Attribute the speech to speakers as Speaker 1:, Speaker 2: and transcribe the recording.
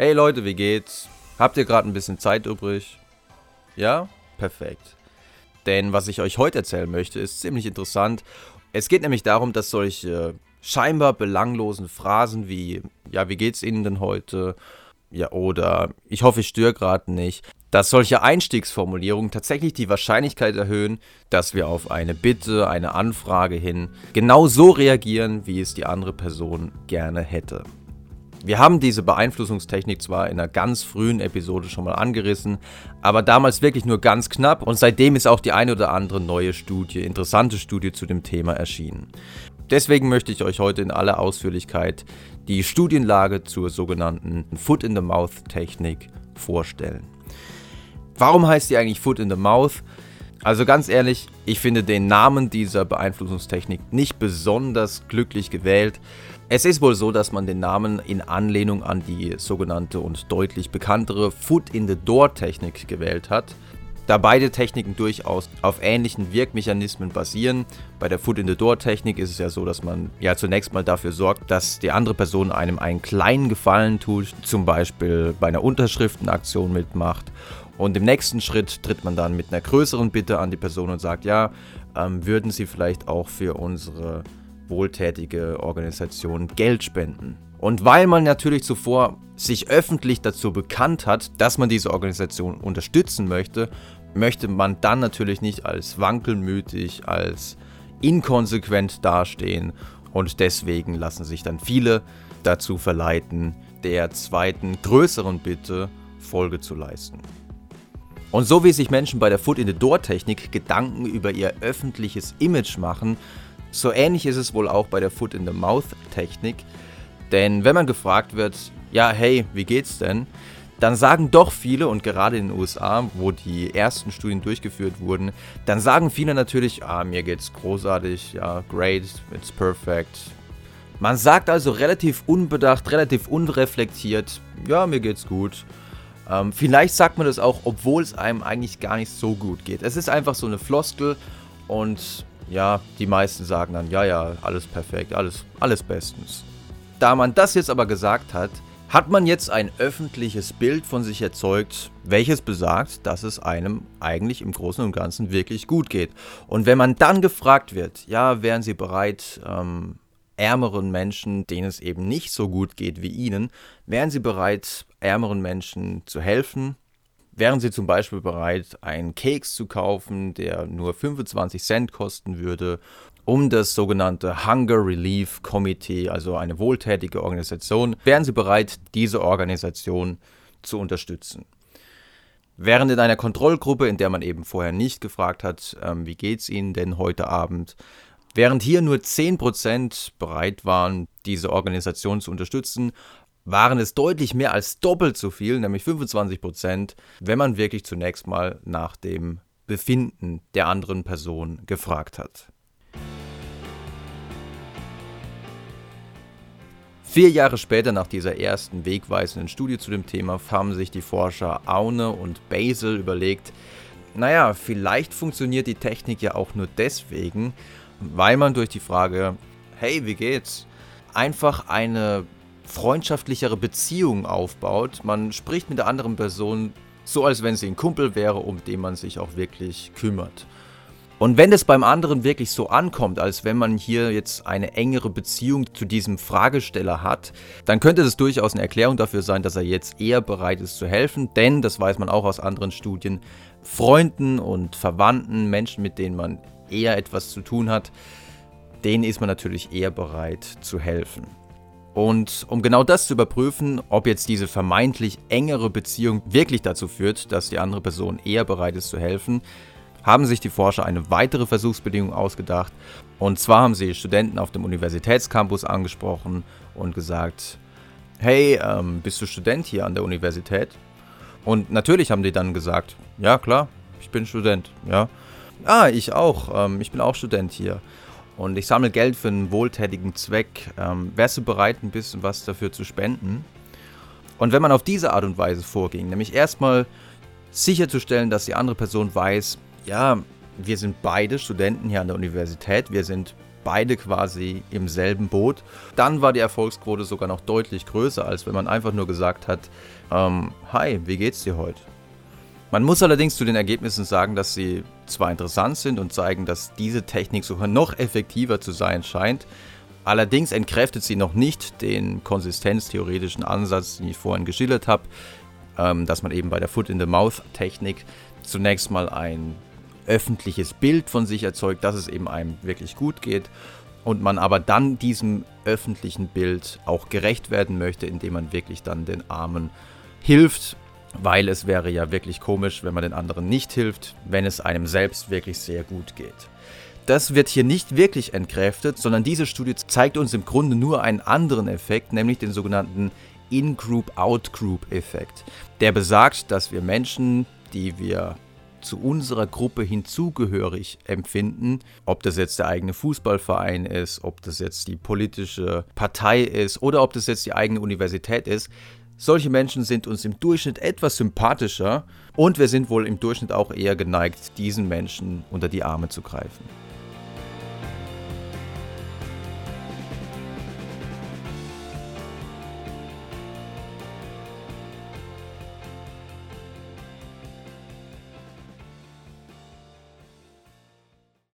Speaker 1: Hey Leute, wie geht's? Habt ihr gerade ein bisschen Zeit übrig? Ja? Perfekt. Denn was ich euch heute erzählen möchte, ist ziemlich interessant. Es geht nämlich darum, dass solche scheinbar belanglosen Phrasen wie, ja, wie geht's Ihnen denn heute? Ja, oder ich hoffe, ich störe gerade nicht, dass solche Einstiegsformulierungen tatsächlich die Wahrscheinlichkeit erhöhen, dass wir auf eine Bitte, eine Anfrage hin genau so reagieren, wie es die andere Person gerne hätte. Wir haben diese Beeinflussungstechnik zwar in einer ganz frühen Episode schon mal angerissen, aber damals wirklich nur ganz knapp und seitdem ist auch die eine oder andere neue Studie, interessante Studie zu dem Thema erschienen. Deswegen möchte ich euch heute in aller Ausführlichkeit die Studienlage zur sogenannten Foot-in-the-Mouth-Technik vorstellen. Warum heißt die eigentlich Foot in the Mouth? Also ganz ehrlich, ich finde den Namen dieser Beeinflussungstechnik nicht besonders glücklich gewählt. Es ist wohl so, dass man den Namen in Anlehnung an die sogenannte und deutlich bekanntere Foot in the Door Technik gewählt hat. Da beide Techniken durchaus auf ähnlichen Wirkmechanismen basieren. Bei der Foot in the Door Technik ist es ja so, dass man ja zunächst mal dafür sorgt, dass die andere Person einem einen kleinen Gefallen tut, zum Beispiel bei einer Unterschriftenaktion mitmacht. Und im nächsten Schritt tritt man dann mit einer größeren Bitte an die Person und sagt, ja, ähm, würden Sie vielleicht auch für unsere wohltätige Organisation Geld spenden. Und weil man natürlich zuvor sich öffentlich dazu bekannt hat, dass man diese Organisation unterstützen möchte, möchte man dann natürlich nicht als wankelmütig, als inkonsequent dastehen und deswegen lassen sich dann viele dazu verleiten, der zweiten größeren Bitte Folge zu leisten. Und so wie sich Menschen bei der Foot in the Door Technik Gedanken über ihr öffentliches Image machen, so ähnlich ist es wohl auch bei der Foot in the Mouth Technik. Denn wenn man gefragt wird, ja, hey, wie geht's denn? Dann sagen doch viele, und gerade in den USA, wo die ersten Studien durchgeführt wurden, dann sagen viele natürlich, ah, mir geht's großartig, ja, great, it's perfect. Man sagt also relativ unbedacht, relativ unreflektiert, ja, mir geht's gut. Ähm, vielleicht sagt man das auch, obwohl es einem eigentlich gar nicht so gut geht. Es ist einfach so eine Floskel und ja, die meisten sagen dann, ja, ja, alles perfekt, alles, alles bestens. Da man das jetzt aber gesagt hat, hat man jetzt ein öffentliches Bild von sich erzeugt, welches besagt, dass es einem eigentlich im Großen und Ganzen wirklich gut geht. Und wenn man dann gefragt wird, ja, wären Sie bereit, ähm, ärmeren Menschen, denen es eben nicht so gut geht wie Ihnen, wären Sie bereit, ärmeren Menschen zu helfen? Wären Sie zum Beispiel bereit, einen Keks zu kaufen, der nur 25 Cent kosten würde, um das sogenannte Hunger Relief Committee, also eine wohltätige Organisation, wären Sie bereit, diese Organisation zu unterstützen? Während in einer Kontrollgruppe, in der man eben vorher nicht gefragt hat, ähm, wie es Ihnen denn heute Abend, während hier nur 10% bereit waren, diese Organisation zu unterstützen, waren es deutlich mehr als doppelt so viel, nämlich 25 Prozent, wenn man wirklich zunächst mal nach dem Befinden der anderen Person gefragt hat. Vier Jahre später nach dieser ersten wegweisenden Studie zu dem Thema haben sich die Forscher Aune und Basel überlegt, naja, vielleicht funktioniert die Technik ja auch nur deswegen, weil man durch die Frage, hey, wie geht's, einfach eine freundschaftlichere Beziehung aufbaut. Man spricht mit der anderen Person so, als wenn sie ein Kumpel wäre, um den man sich auch wirklich kümmert. Und wenn es beim anderen wirklich so ankommt, als wenn man hier jetzt eine engere Beziehung zu diesem Fragesteller hat, dann könnte das durchaus eine Erklärung dafür sein, dass er jetzt eher bereit ist zu helfen, denn, das weiß man auch aus anderen Studien, Freunden und Verwandten, Menschen, mit denen man eher etwas zu tun hat, denen ist man natürlich eher bereit zu helfen. Und um genau das zu überprüfen, ob jetzt diese vermeintlich engere Beziehung wirklich dazu führt, dass die andere Person eher bereit ist zu helfen, haben sich die Forscher eine weitere Versuchsbedingung ausgedacht. Und zwar haben sie Studenten auf dem Universitätscampus angesprochen und gesagt, hey, ähm, bist du Student hier an der Universität? Und natürlich haben die dann gesagt, ja klar, ich bin Student, ja. Ah, ich auch, ähm, ich bin auch Student hier und ich sammle Geld für einen wohltätigen Zweck. Ähm, wärst du bereit, ein bisschen was dafür zu spenden? Und wenn man auf diese Art und Weise vorging, nämlich erstmal sicherzustellen, dass die andere Person weiß, ja, wir sind beide Studenten hier an der Universität, wir sind beide quasi im selben Boot. Dann war die Erfolgsquote sogar noch deutlich größer, als wenn man einfach nur gesagt hat, ähm, hi, wie geht's dir heute? Man muss allerdings zu den Ergebnissen sagen, dass sie zwar interessant sind und zeigen, dass diese Technik sogar noch effektiver zu sein scheint, allerdings entkräftet sie noch nicht den konsistenztheoretischen Ansatz, den ich vorhin geschildert habe, ähm, dass man eben bei der Foot-in-the-Mouth-Technik zunächst mal ein öffentliches Bild von sich erzeugt, dass es eben einem wirklich gut geht und man aber dann diesem öffentlichen Bild auch gerecht werden möchte, indem man wirklich dann den Armen hilft weil es wäre ja wirklich komisch, wenn man den anderen nicht hilft, wenn es einem selbst wirklich sehr gut geht. Das wird hier nicht wirklich entkräftet, sondern diese Studie zeigt uns im Grunde nur einen anderen Effekt, nämlich den sogenannten In-Group-Out-Group-Effekt. Der besagt, dass wir Menschen, die wir zu unserer Gruppe hinzugehörig empfinden, ob das jetzt der eigene Fußballverein ist, ob das jetzt die politische Partei ist oder ob das jetzt die eigene Universität ist, solche Menschen sind uns im Durchschnitt etwas sympathischer und wir sind wohl im Durchschnitt auch eher geneigt, diesen Menschen unter die Arme zu greifen.